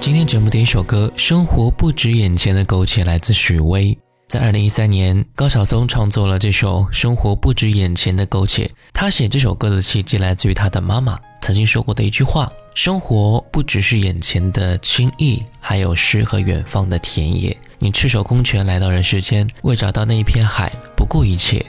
今天节目的一首歌《生活不止眼前的苟且》来自许巍。在二零一三年，高晓松创作了这首《生活不止眼前的苟且》。他写这首歌的契机来自于他的妈妈曾经说过的一句话：“生活不只是眼前的轻易，还有诗和远方的田野。”你赤手空拳来到人世间，为找到那一片海，不顾一切。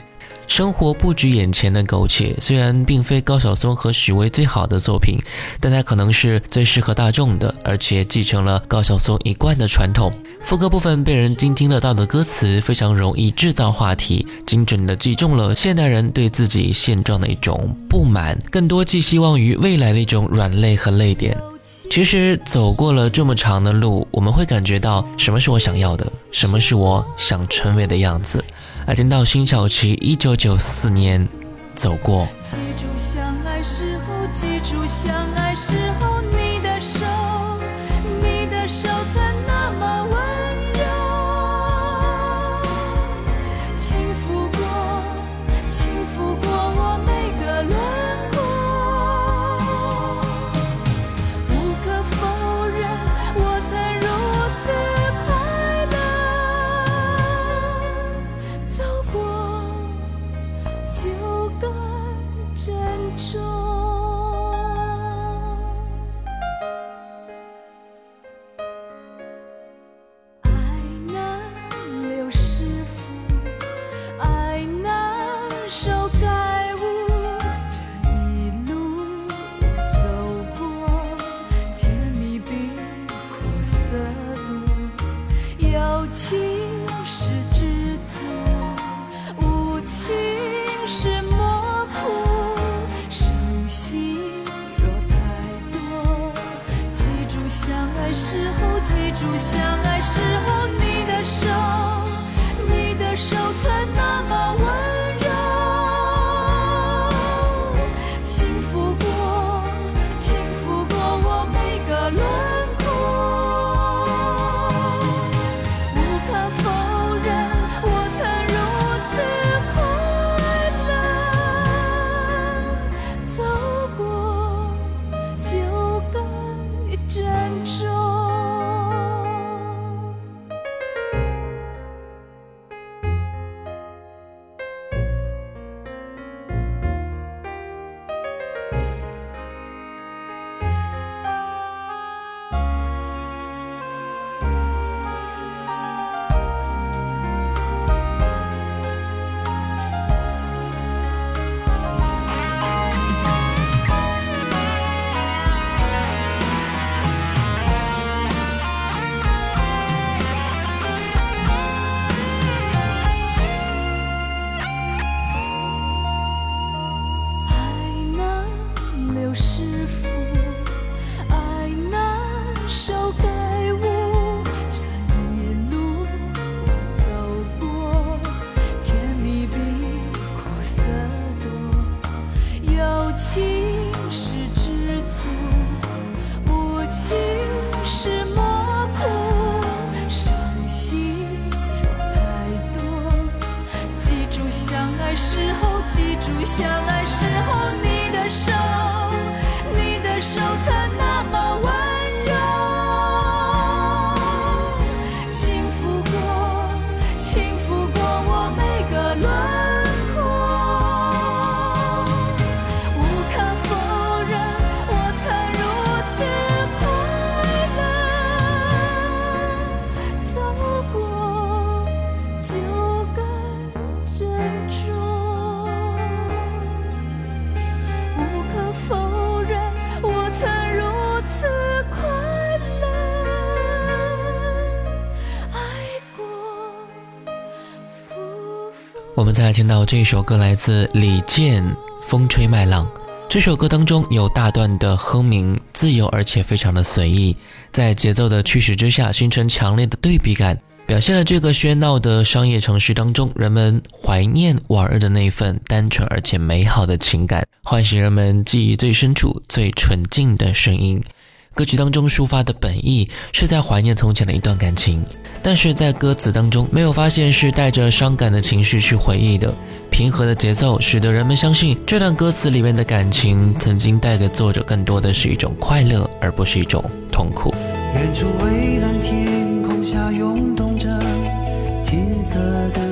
生活不止眼前的苟且，虽然并非高晓松和许巍最好的作品，但它可能是最适合大众的，而且继承了高晓松一贯的传统。副歌部分被人津津乐道的歌词，非常容易制造话题，精准的击中了现代人对自己现状的一种不满，更多寄希望于未来的一种软肋和泪点。其实走过了这么长的路，我们会感觉到什么是我想要的，什么是我想成为的样子。而听到辛晓琪一九九四年走过。我们再来听到这一首歌，来自李健《风吹麦浪》。这首歌当中有大段的哼鸣，自由而且非常的随意，在节奏的驱使之下，形成强烈的对比感，表现了这个喧闹的商业城市当中，人们怀念往日的那份单纯而且美好的情感，唤醒人们记忆最深处最纯净的声音。歌曲当中抒发的本意是在怀念从前的一段感情，但是在歌词当中没有发现是带着伤感的情绪去回忆的。平和的节奏使得人们相信，这段歌词里面的感情曾经带给作者更多的是一种快乐，而不是一种痛苦。远处蔚蓝天空下涌动着金色的。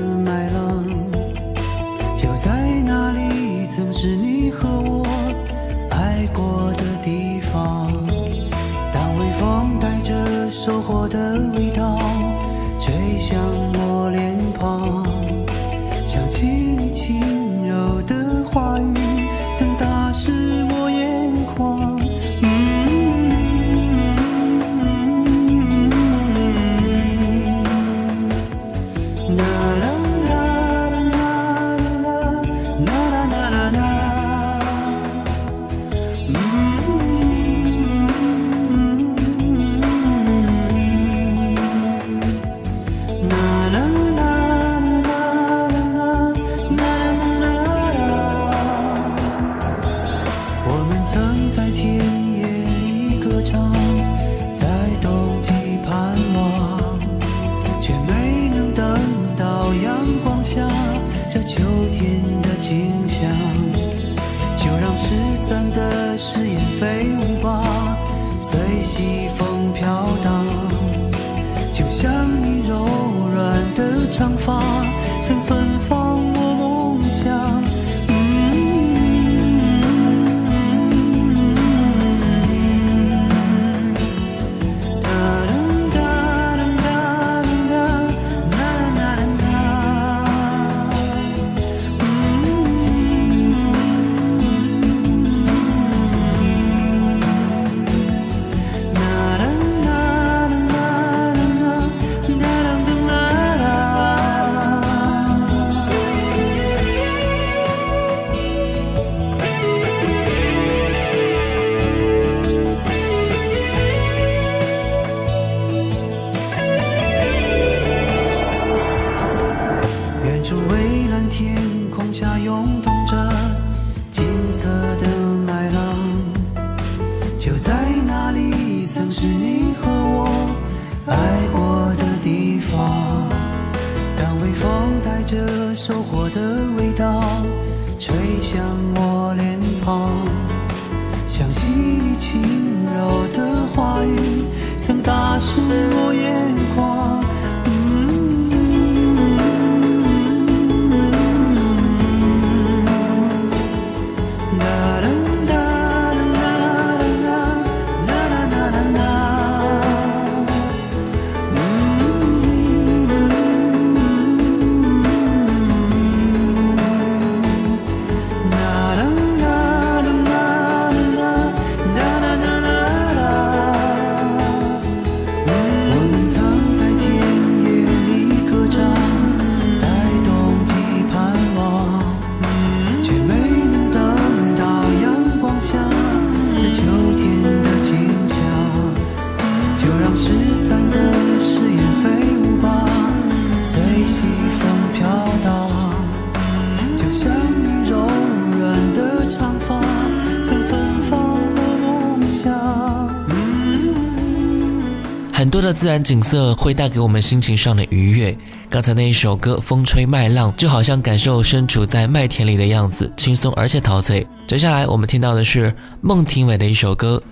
自然景色会带给我们心情上的愉悦。刚才那一首歌《风吹麦浪》就好像感受身处在麦田里的样子，轻松而且陶醉。接下来我们听到的是孟庭苇的一首歌。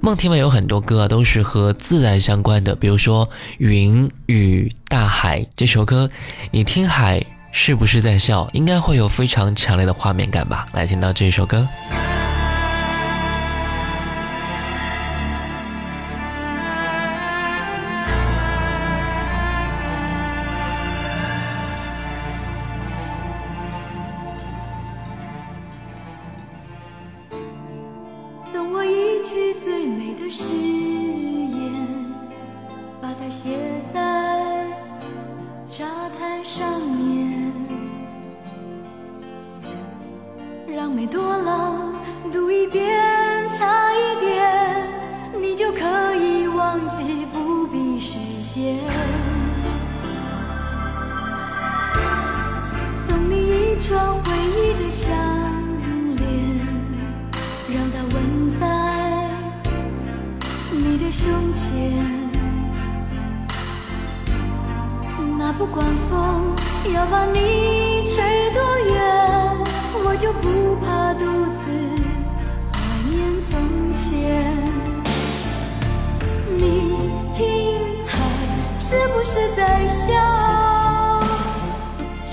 孟庭苇有很多歌啊，都是和自然相关的，比如说《云与大海》这首歌。你听海是不是在笑？应该会有非常强烈的画面感吧。来听到这首歌。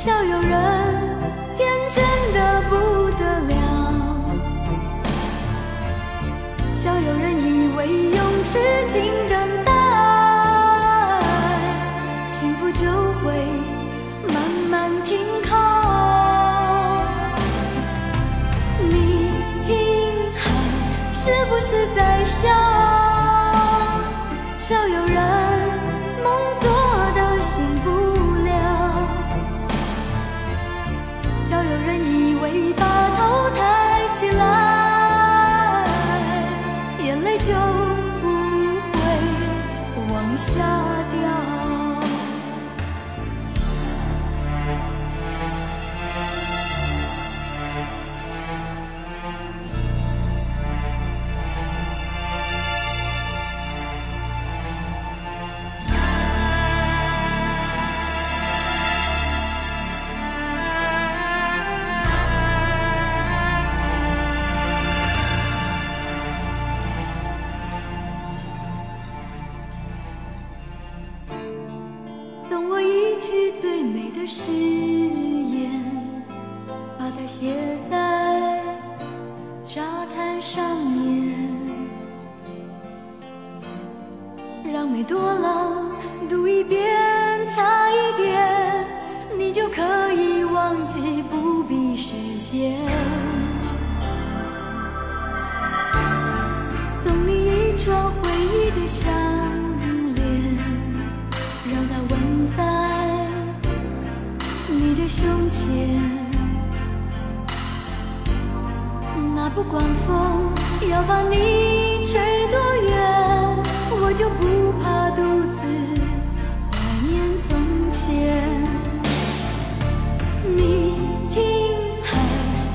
笑有人天真的不得了，笑有人以为用痴情等待，幸福就会慢慢停靠。你听海是不是在笑？笑有。上演，让《每朵浪读一遍，擦一点，你就可以忘记，不必实现。送你一串回忆的项链，让它吻在你的胸前。不管风要把你吹多远，我就不怕独自怀念从前。你听海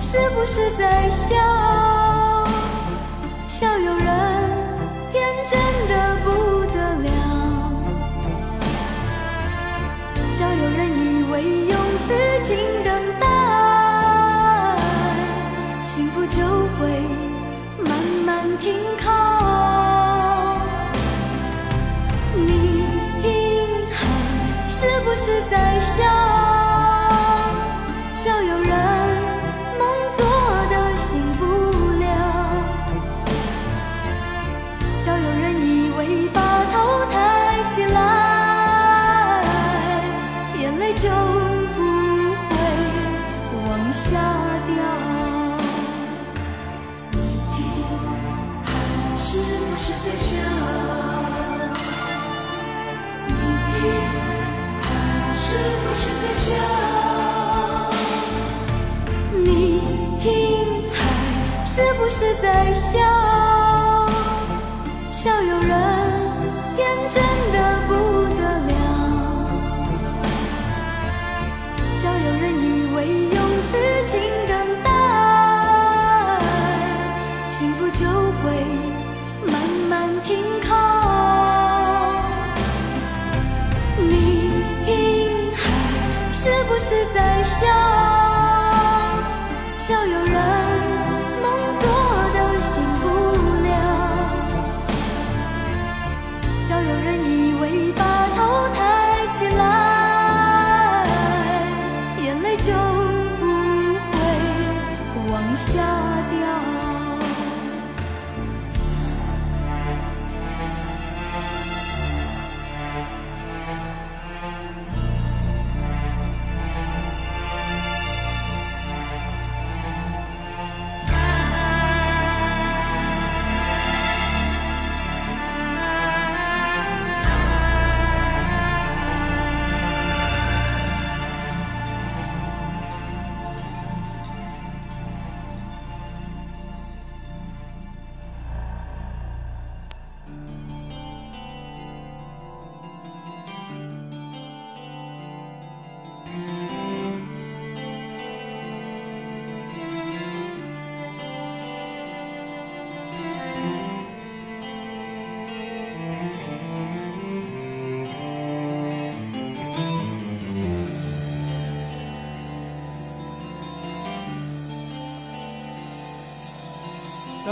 是不是在笑？笑有人天真的不得了，笑有人以为用痴情等。停靠，你听海是不是在笑？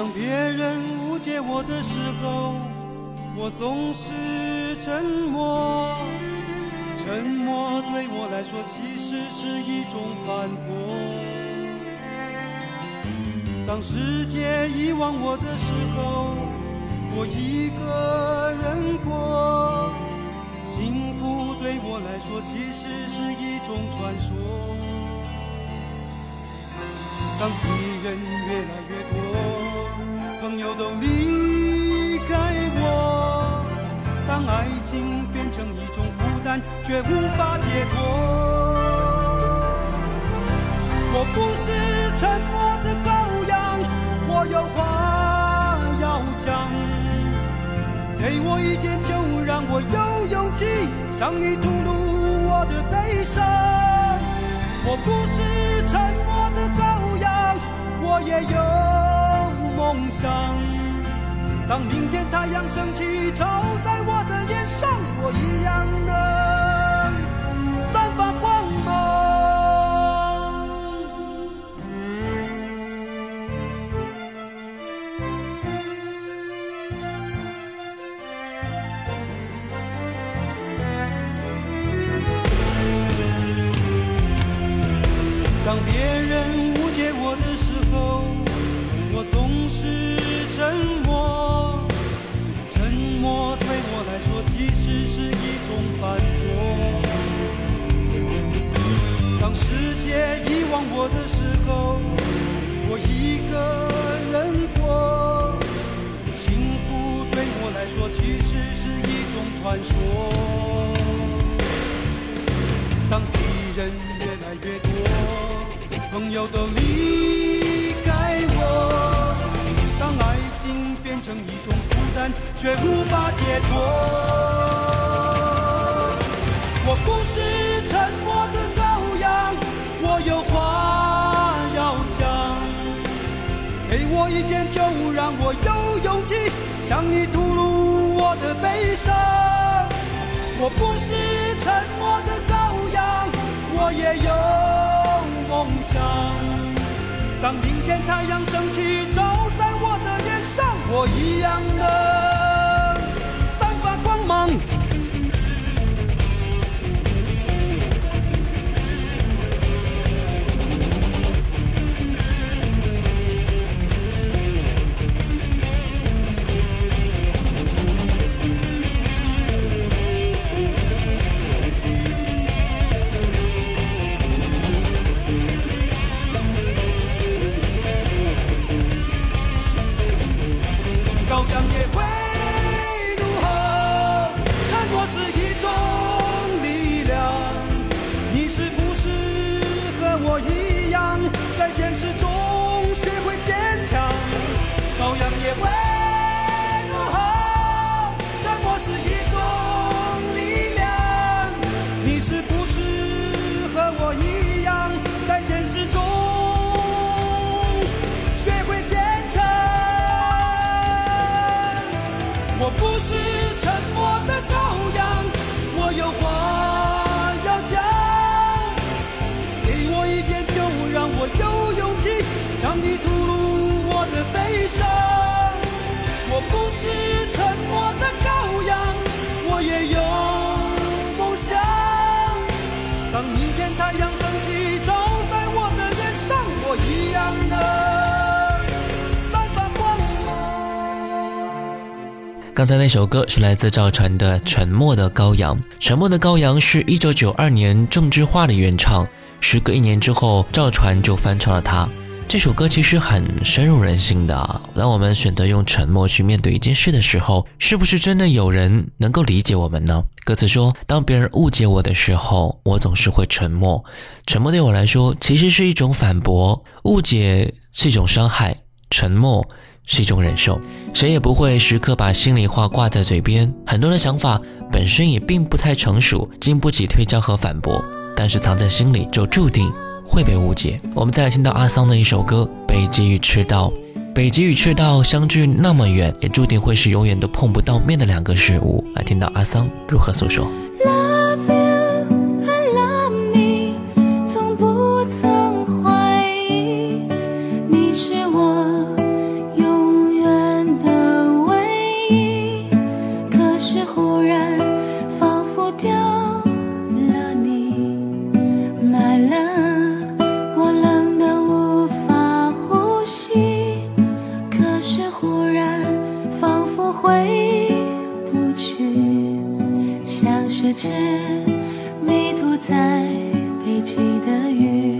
当别人误解我的时候，我总是沉默。沉默对我来说，其实是一种反驳。当世界遗忘我的时候，我一个人过。幸福对我来说，其实是一种传说。当敌人越来越多。朋友都离开我，当爱情变成一种负担，却无法解脱。我不是沉默的羔羊，我有话要讲。给我一点，就让我有勇气向你吐露我的悲伤。我不是沉默的羔羊，我也有。梦想，当明天太阳升起，照在我的脸上，我一样的。是。向你吐露我的悲伤，我不是沉默的羔羊，我也有梦想。当明天太阳升起，照在我的脸上，我一样的散发光芒。那首歌是来自赵传的《沉默的羔羊》。《沉默的羔羊》是一九九二年郑智化的原唱，时隔一年之后，赵传就翻唱了它。这首歌其实很深入人心的。当我们选择用沉默去面对一件事的时候，是不是真的有人能够理解我们呢？歌词说：“当别人误解我的时候，我总是会沉默。沉默对我来说，其实是一种反驳。误解是一种伤害，沉默。”是一种忍受，谁也不会时刻把心里话挂在嘴边。很多的想法本身也并不太成熟，经不起推敲和反驳，但是藏在心里就注定会被误解。我们来听到阿桑的一首歌《北极与赤道》，北极与赤道相距那么远，也注定会是永远都碰不到面的两个事物。来听到阿桑如何诉说。在北极的雨。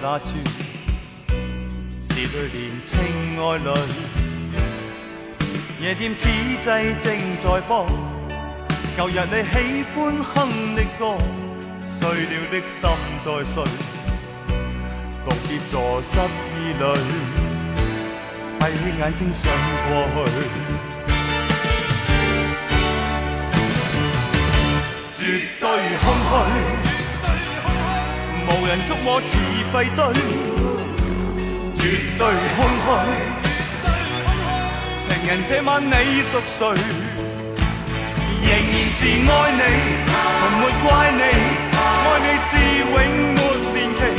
那串是对年青爱侣，夜店此际正在播，旧日你喜欢哼的歌，碎了的心在碎，独自坐失意里，闭起眼睛想过去，绝对空虚。无人捉我似废对绝对空虚。情人这晚你属谁？仍然是爱你，从没怪你，爱你是永没年期。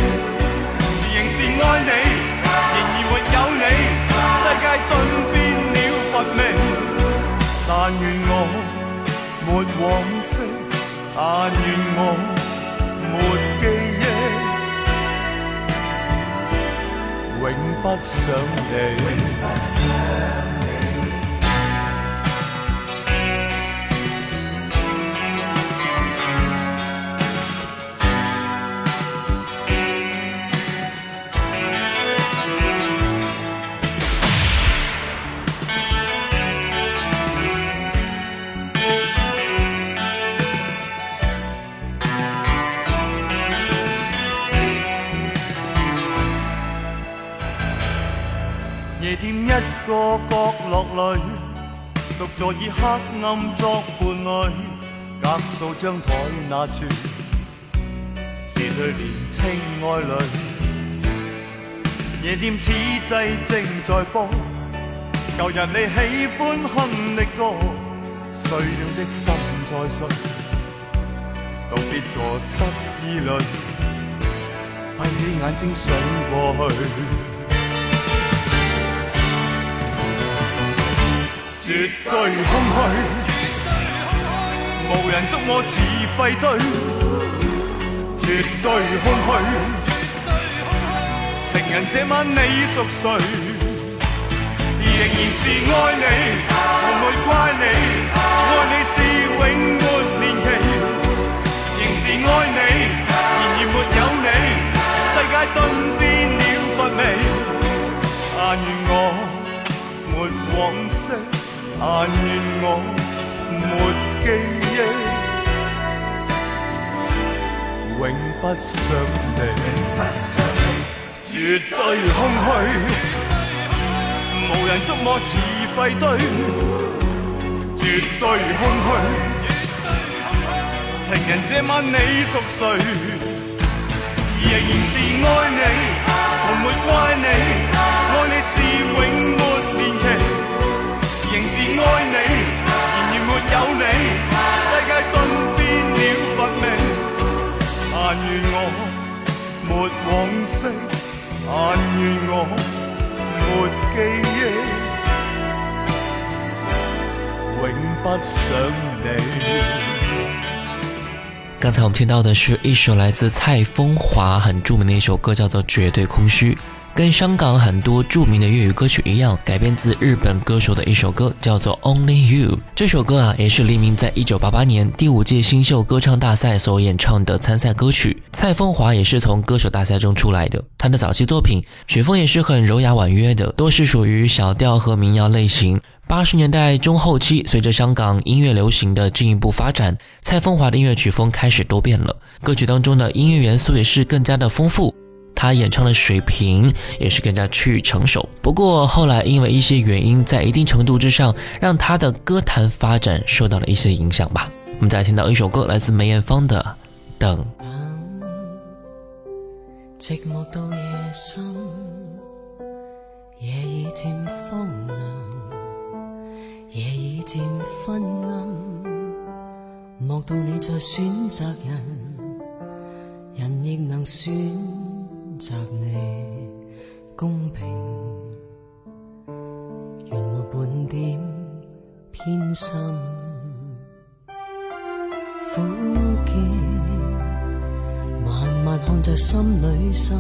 仍是爱你，仍然没有你，世界顿变了乏味。但愿我没往昔，但愿我没记忆。永不想你。在以黑暗作伴侣，隔数张台那处，是去年青爱侣。夜店此际正在播，旧日你喜欢哼的歌，碎了的心在碎，道别座失意侣，闭起眼睛想过去。绝对空虚，无人祝我似废堆。绝对空虚，情人这晚你属谁？仍然是爱你，从没怪你，爱你是永没年期。仍是爱你，然而没有你，世界顿变了乏味。但愿我没往。但愿我没记忆，永不想你，绝对空虚，无人捉摸似废堆，绝对空虚，情人这晚你属谁？仍然是爱你，从没怪你，爱你是永。爱你，然而没有你，世界顿变了乏味。但愿我没往昔，但愿我没记忆，永不想你。刚才我们听到的是一首来自蔡枫华很著名的一首歌，叫做《绝对空虚》。跟香港很多著名的粤语歌曲一样，改编自日本歌手的一首歌，叫做《Only You》。这首歌啊，也是黎明在一九八八年第五届新秀歌唱大赛所演唱的参赛歌曲。蔡枫华也是从歌手大赛中出来的，他的早期作品曲风也是很柔雅婉约的，都是属于小调和民谣类型。八十年代中后期，随着香港音乐流行的进一步发展，蔡枫华的音乐曲风开始多变了，歌曲当中的音乐元素也是更加的丰富。他演唱的水平也是更加趋于成熟，不过后来因为一些原因，在一定程度之上让他的歌坛发展受到了一些影响吧。我们再听到一首歌，来自梅艳芳的《等》。寂寞到夜深，已已你人，人亦能择你公平，原没半点偏心。苦涩，慢慢看在心里深，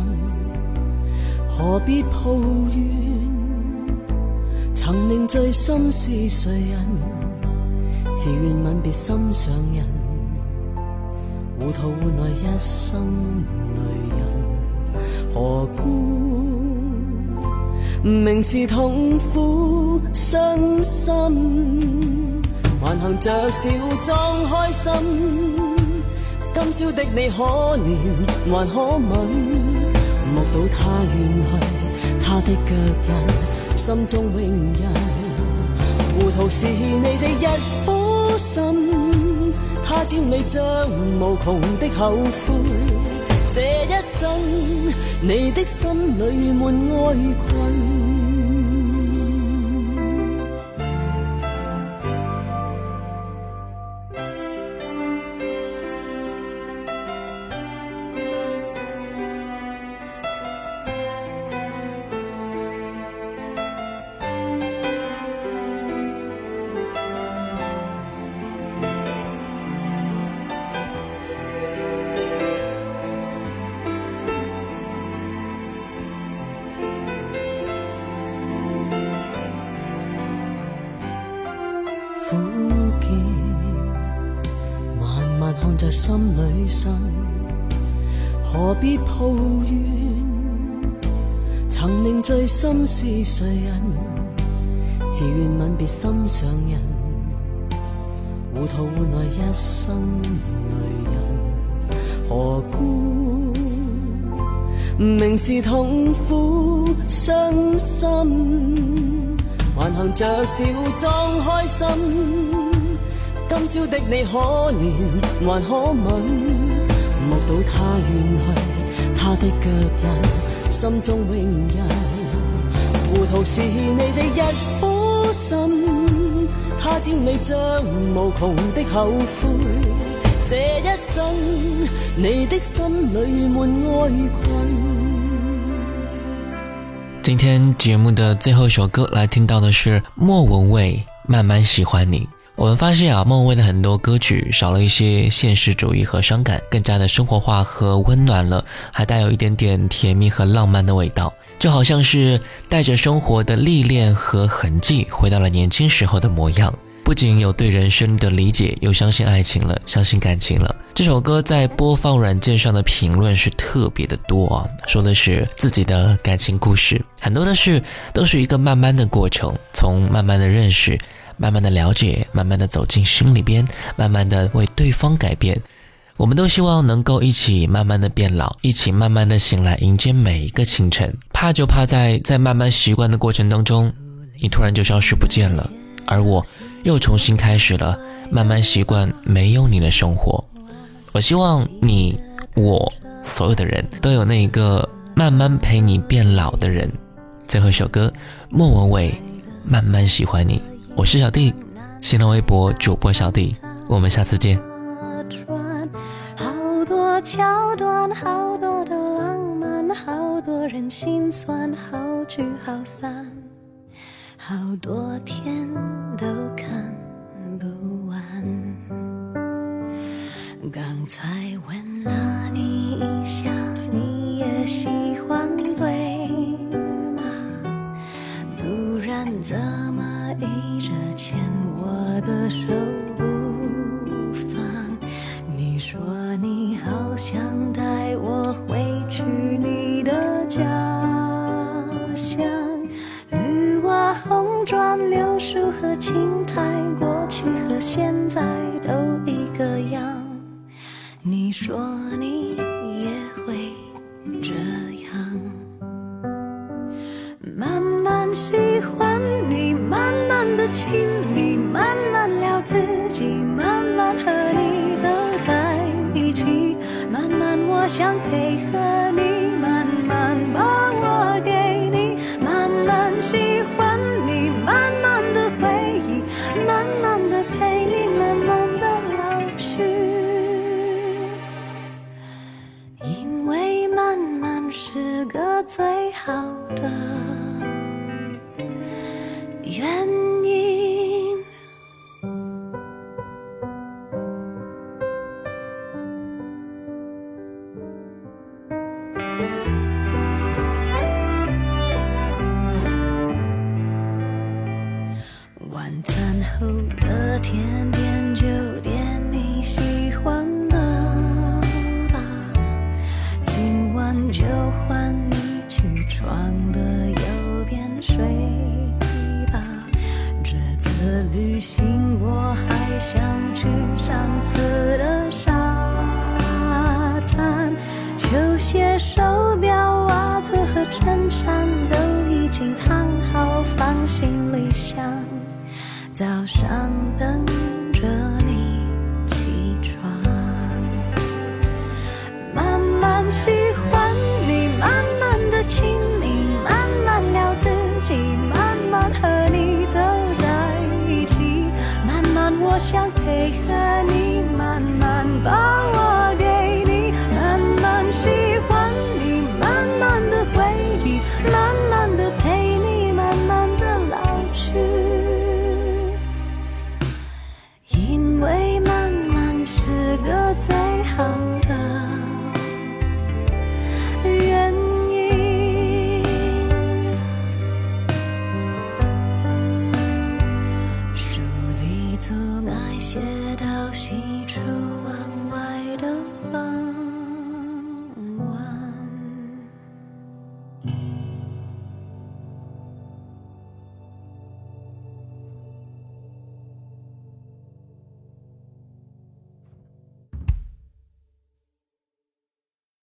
何必抱怨？曾令最心是谁人？自愿吻别心上人，糊涂换来一生泪。何故明是痛苦伤心，还行着笑装开心？今宵的你可怜还可吻？目睹他远去，他的脚印，心中永印。糊涂是你的一颗心，他朝你将无穷的后悔。这一生，你的心里满哀困。是谁人？自愿吻别心上人，糊涂换来一生泪人。何故明是痛苦伤心，还行着笑装开心？今宵的你可怜，还可吻？目睹他远去，他的脚印，心中永印。糊涂是你的一颗心，他朝你将无穷的后悔。这一生，你的心里满爱困。今天节目的最后一首歌，来听到的是莫文蔚《慢慢喜欢你》。我们发现啊，梦未的很多歌曲少了一些现实主义和伤感，更加的生活化和温暖了，还带有一点点甜蜜和浪漫的味道，就好像是带着生活的历练和痕迹，回到了年轻时候的模样。不仅有对人生的理解，又相信爱情了，相信感情了。这首歌在播放软件上的评论是特别的多啊，说的是自己的感情故事，很多的事都是一个慢慢的过程，从慢慢的认识。慢慢的了解，慢慢的走进心里边，慢慢的为对方改变。我们都希望能够一起慢慢的变老，一起慢慢的醒来，迎接每一个清晨。怕就怕在在慢慢习惯的过程当中，你突然就消失不见了，而我又重新开始了慢慢习惯没有你的生活。我希望你我所有的人都有那一个慢慢陪你变老的人。最后一首歌，莫文蔚《慢慢喜欢你》。我是小弟，新浪微博主播小弟，我们下次见。好多桥段，好多的浪漫，好多人心酸，好聚好散，好多天都看不完。刚才吻了你一下，你也喜欢对吗？不然怎？手不放，你说你好想带我回去你的家乡，绿瓦红砖、柳树和青苔，过去和现在都一个样。你说。想配合。